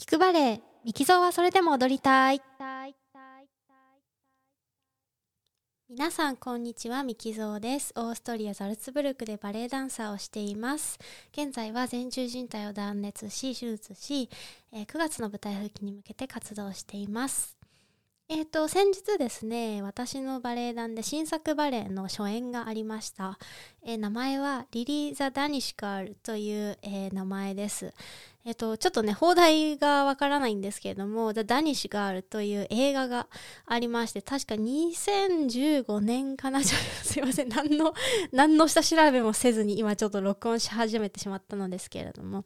聞くバレエミキゾーはそれでも踊りたい。皆さんこんにちはミキゾーです。オーストリアザルツブルクでバレエダンサーをしています。現在は前十靭帯を断裂し手術し、えー、9月の舞台復帰に向けて活動しています。えーと、先日ですね私のバレエ団で新作バレエの初演がありました、えー、名前はリリー・ザ・ダニシカールという、えー、名前です。えっ、とちょっとね放題がわからないんですけれども「ザ・ダニシガール」という映画がありまして確か2015年かなすいません 何の何の下調べもせずに今ちょっと録音し始めてしまったのですけれども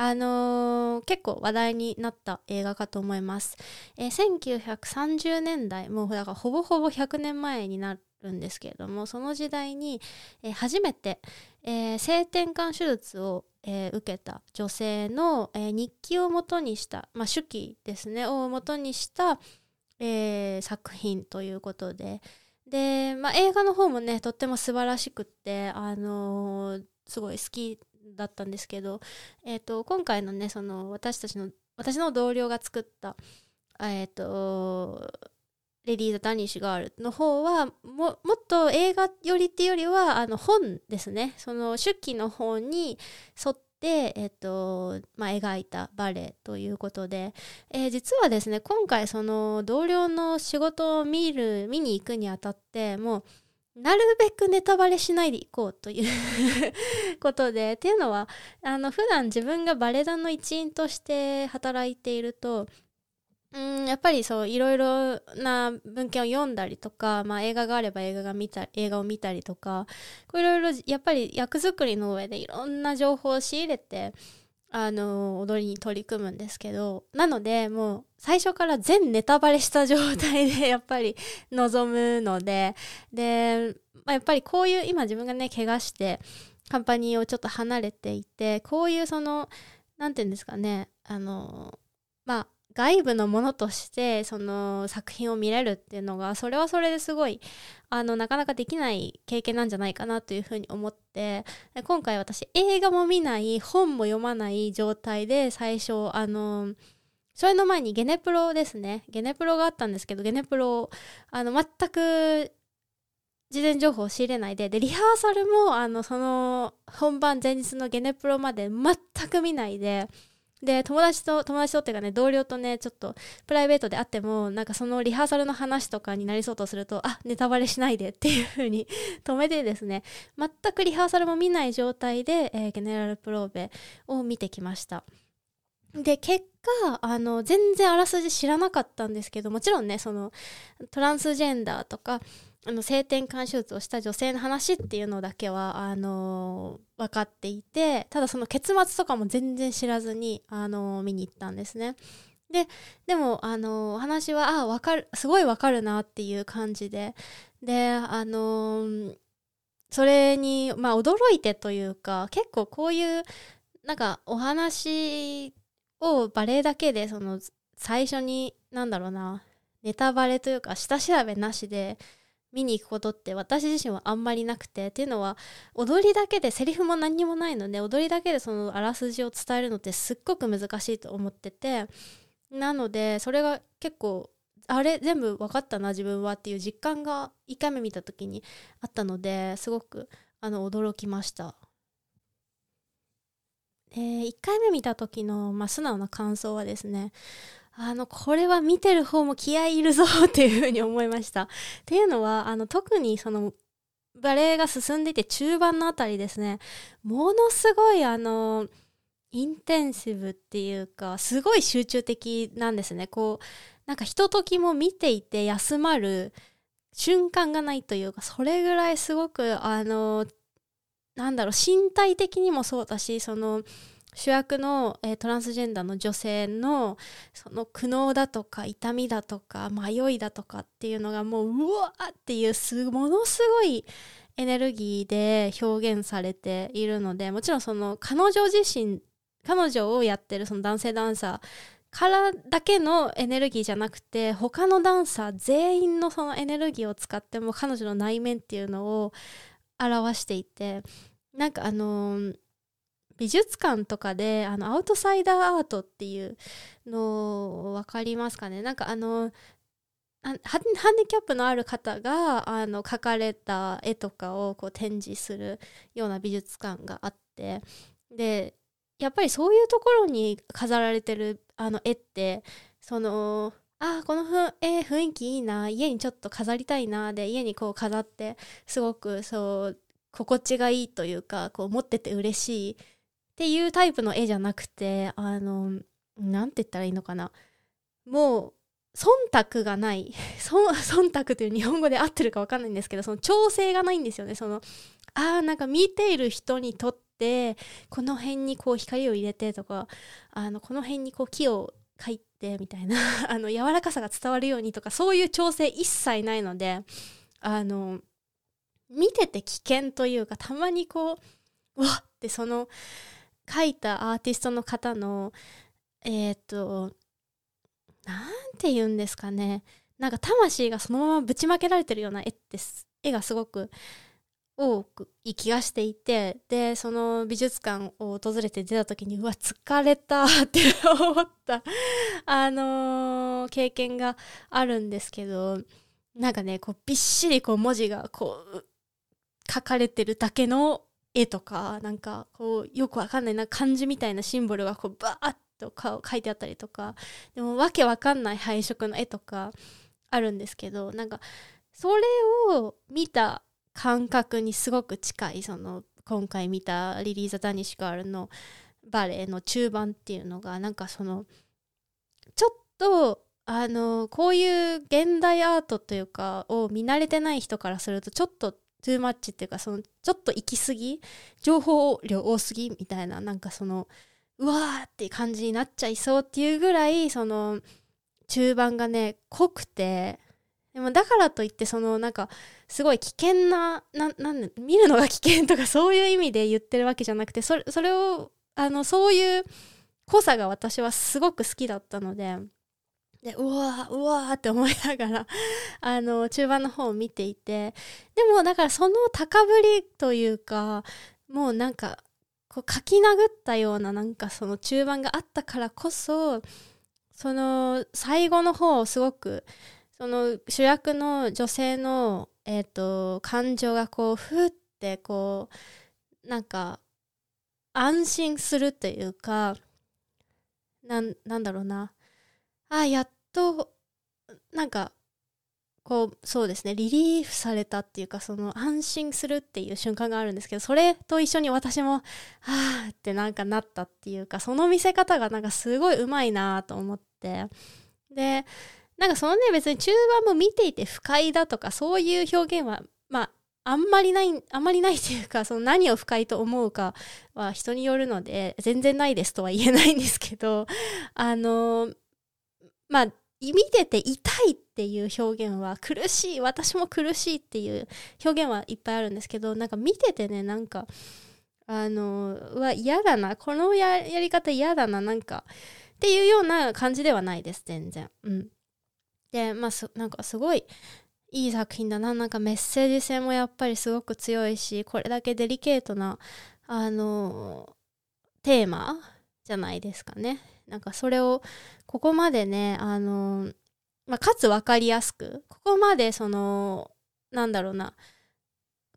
あのー、結構話題になった映画かと思います。えー、1930年代、もうだからほぼほぼ100年前になるんですけれども、その時代に、えー、初めて、えー、性転換手術を、えー、受けた女性の、え、日記をもとにした、まあ、手記ですね、をもとにした、え、作品ということで、で、まあ、映画の方もね、とっても素晴らしくって、あの、すごい好きだったんですけど、えーと、今回のねその私たちの私の同僚が作ったえ、ー、とレディー・ザ・ダニッシュ・ガールの方はももっと映画よりっていうよりはあの本ですね。その手記の方に沿って、えっとまあ、描いたバレエということで、えー、実はですね今回その同僚の仕事を見る見に行くにあたってもうなるべくネタバレしないでいこうという ことで。っていうのはあの普段自分がバレエ団の一員として働いているとうんやっぱりそういろいろな文献を読んだりとか、まあ、映画があれば映画が見た映画を見たりとかいろいろやっぱり役作りの上でいろんな情報を仕入れてあの踊りに取り組むんですけどなのでもう最初から全ネタバレした状態で やっぱり臨むのでで、まあ、やっぱりこういう今自分がね怪我してカンパニーをちょっと離れていてこういうその何て言うんですかねあのまあ外部のものとしてその作品を見れるっていうのがそれはそれですごいあのなかなかできない経験なんじゃないかなというふうに思って今回私映画も見ない本も読まない状態で最初あのそれの前にゲネプロですね。ゲネプロがあったんですけどゲネプロあの全く事前情報を仕入れないででリハーサルもあのその本番前日のゲネプロまで全く見ないでで友達と友達とっていうかね同僚とねちょっとプライベートで会ってもなんかそのリハーサルの話とかになりそうとするとあネタバレしないでっていう風に 止めてですね全くリハーサルも見ない状態で、えー、ゲネラルプローベを見てきました。で結果あの全然あらすじ知らなかったんですけどもちろんねそのトランスジェンダーとかあの性転換手術をした女性の話っていうのだけはあのー、分かっていてただその結末とかも全然知らずに、あの、見に行ったんですね。ででも、あの、話はあ分かるすごい分かるなっていう感じでであのそれに、まあ、驚いてというか結構こういうなんかお話をバレエだけでその最初になんだろうなネタバレというか下調べなしで見に行くことって私自身はあんまりなくてっていうのは踊りだけでセリフも何にもないので踊りだけでそのあらすじを伝えるのってすっごく難しいと思っててなのでそれが結構あれ全部分かったな自分はっていう実感が1回目見た時にあったのですごくあの驚きました。で1回目見た時の、まあ、素直な感想はですねあの、これは見てる方も気合いるぞっていうふうに思いました。っていうのは、あの、特にその、バレエが進んでいて中盤のあたりですね、ものすごいあの、インテンシブっていうか、すごい集中的なんですね。こう、なんかひとときも見ていて休まる瞬間がないというか、それぐらいすごく、あの、なんだろう、身体的にもそうだし、その、主役の、えー、トランスジェンダーの女性のその苦悩だとか痛みだとか迷いだとかっていうのがもううわーっていうすものすごいエネルギーで表現されているのでもちろんその彼女自身彼女をやってるその男性ダンサーからだけのエネルギーじゃなくて他のダンサー全員のそのエネルギーを使っても彼女の内面っていうのを表していてなんかあの美術館とかであのアウトサイダーアートっていうの分かりますかね？なんかあのハンディキャップのある方があの描かれた絵とかをこう展示するような美術館があってでやっぱりそういうところに飾られてるあの絵ってそのあこの絵雰囲気いいな家にちょっと飾りたいなで家にこう飾ってすごくそう心地がいいというかこう持ってて嬉しいっていうタイプの絵じゃなくてあの何て言ったらいいのかな。もう忖度がない。忖度という日本語で合ってるか分かんないんですけどその調整がないんですよね。そのあーなんか見ている人にとってこの辺にこう光を入れてとかあのこの辺にこう木を描いてみたいな あの柔らかさが伝わるようにとかそういう調整一切ないのであの見てて危険というかたまにこううわってその描いたアーティストの方のえっ、ー、と何て言うんですかね。なんか魂がそのままぶちまけられてるような絵って絵がすごく多くい気がしていてでその美術館を訪れて出た時にうわ疲れたって思った。あのー、経験があるんですけどなんかねこうびっしりこう文字がこう書かれてるだけの絵とかなんかこうよくわかんないな漢字みたいなシンボルがこうバーッと顔書いてあったりとかでもわけわかんない配色の絵とかあるんですけどなんかそれを見た感覚にすごく近いその今回見たリリーザ・ダニッシュガールのバレエの中盤っていうのがなんかそのちょっとあのこういう現代アートというかを見慣れてない人からするとちょっとトゥーマッチっていうかそのちょっと行き過ぎ情報量多すぎみたいななんかそのうわーって感じになっちゃいそうっていうぐらいその中盤がね濃くてでもだからといってそのなんかすごい危険なななん見るのが危険とかそういう意味で言ってるわけじゃなくてそれそれをあのそういう濃さが私はすごく好きだったのででうわーうわーって思いながら あの中盤の方を見ていてでもだからその高ぶりというかもうなんかこう書き殴ったようななんかその中盤があったからこそその最後の方をすごくその主役の女性の、えーと、感情がこうふってこうなんか安心するというかなんなんだろうな。あやっとなんかこうそうですねリリーフされたっていうかその安心するっていう瞬間があるんですけどそれと一緒に私もああってなんかなったっていうかその見せ方がなんかすごいうまいなと思って。でなんかそのね別に中盤も見ていて不快だとかそういう表現はまああんまりないあんまりないというかその何を不快と思うかは人によるので全然ないですとは言えないんですけど あのまあ見てて痛いっていう表現は苦しい私も苦しいっていう表現はいっぱいあるんですけどなんか見ててねなんかあのうわ嫌だなこのやり方嫌だななんかっていうような感じではないです全然。うん。でまあなんかすごいいい作品だな。なんかメッセージ性もやっぱりすごく強いしこれだけデリケートなあのテーマじゃないですかね。なんかそれをここまでねあの、まあ、かつ分かりやすくここまでそのなんだろうな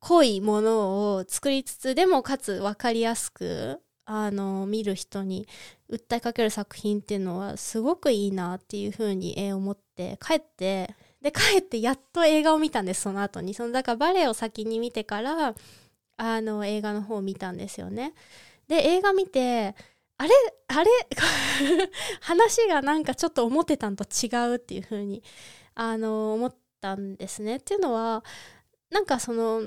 濃いものを作りつつでもかつ分かりやすくあの見る人に訴えかける作品っていうのはすごくいいなっていうふうに、え、思って帰ってで 帰ってやっと映画を見たんですその後に。そのだからバレエを先に見てからあの映画の方を見たんですよね。で映画見てあれ あれ 話がなんかちょっと思ってたんと違うっていうふうにあの思ったんですね。っていうのはなんかその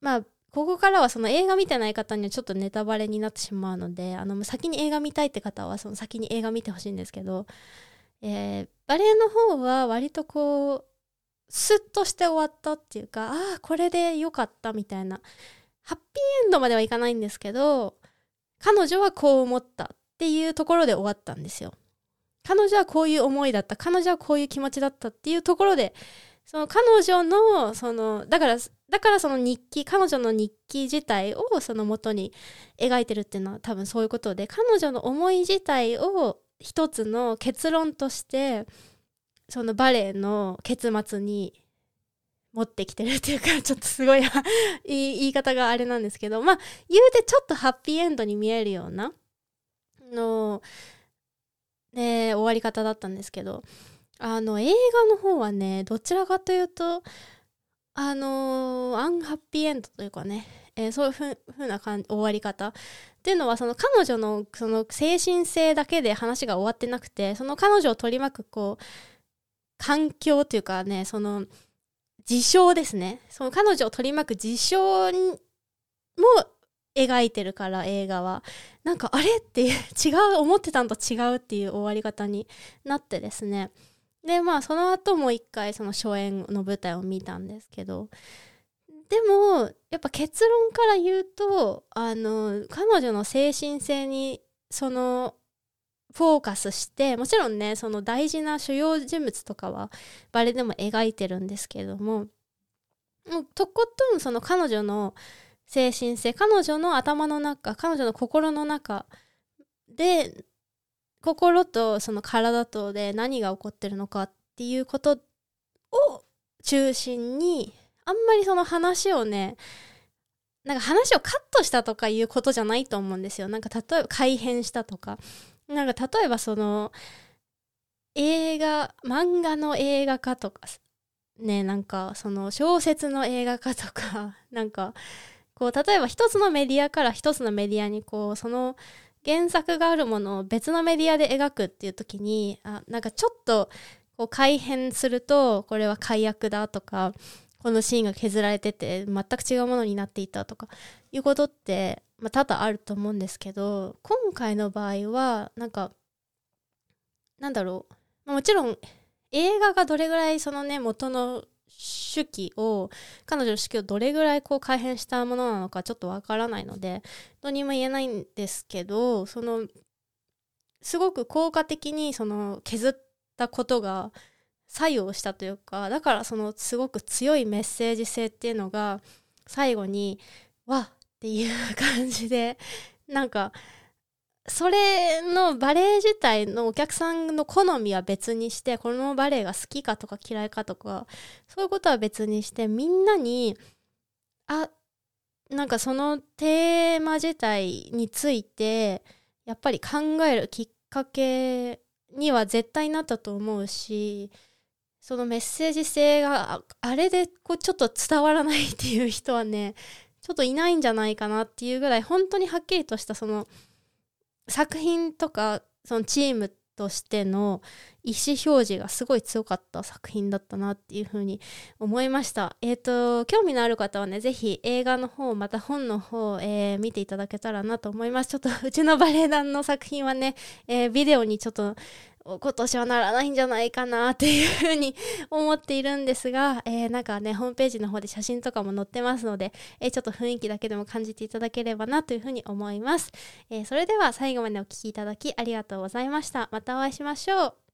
まあここからはその映画見てない方にはちょっとネタバレになってしまうのであの先に映画見たいって方はその先に映画見てほしいんですけど、えー、バレエの方は割とこうスッとして終わったっていうかああこれでよかったみたいなハッピーエンドまではいかないんですけど彼女はこう思ったっていうところで終わったんですよ。彼女はこういう思いだった。彼女はこういう気持ちだったっていうところでその彼女のそのだからだからその日記彼女の日記自体をその元に描いてるっていうのは多分そういうことで彼女の思い自体を一つの結論としてそのバレエの結末に持ってきてるっていうかちょっとすごい言い方があれなんですけどまあ言うてちょっとハッピーエンドに見えるようなの、ね、終わり方だったんですけどあの映画の方はねどちらかというとあのー、アンハッピーエンドというかね、えー、そういうふうな終わり方。っていうのはその彼女のその精神性だけで話が終わってなくてその彼女を取り巻くこう環境というかねその事象ですね。その彼女を取り巻く事象も描いてるから映画は。なんかあれって違う思ってたんと違うっていう終わり方になってですね。でまあその後も一回その初演の舞台を見たんですけど。でもやっぱ結論から言うとあの彼女の精神性にそのフォーカスしてもちろんねその大事な主要人物とかはバレでも描いてるんですけどももうとことんその彼女の精神性彼女の頭の中彼女の心の中で心とその体とで何が起こってるのかっていうことを中心にあんまりその話をねなんか話をカットしたとかいうことじゃないと思うんですよ。なんか例えば改変したとか。なんか例えばその映画漫画の映画化とかねなんかその小説の映画化とかなんかこう例えば一つのメディアから一つのメディアにこうその原作があるものを別のメディアで描くっていう時にあなんかちょっとこう改変するとこれは解約だとかこのシーンが削られてて全く違うものになっていたとかいうことって、まあ、多々あると思うんですけど今回の場合はなんかなんだろう。もちろん映画がどれぐらいそのね元の手記を彼女の手記をどれぐらいこう改変したものなのかちょっとわからないのでどうにも言えないんですけどそのすごく効果的にその削ったことが作用したというかだからそのすごく強いメッセージ性っていうのが最後に「わっ!」っていう感じでなんかそれのバレエ自体のお客さんの好みは別にしてこのバレエが好きかとか嫌いかとかそういうことは別にしてみんなにあなんかそのテーマ自体についてやっぱり考えるきっかけには絶対なったと思うしそのメッセージ性があれでこうちょっと伝わらないっていう人はねちょっといないんじゃないかなっていうぐらい本当にはっきりとしたその作品とかそのチームとしての意思表示がすごい強かった作品だったなっていうふうに思いました。えっ、ー、と、興味のある方はね、ぜひ映画の方、また本の方、えー、見ていただけたらなと思います。ちょっとうちのバレエ団の作品はね、えー、ビデオにちょっと今年はならないんじゃないかなっていうふうに思っているんですが、えー、なんかね、ホームページの方で写真とかも載ってますので、えー、ちょっと雰囲気だけでも感じていただければなというふうに思います。えー、それでは最後までお聴きいただきありがとうございました。またお会いしましょう。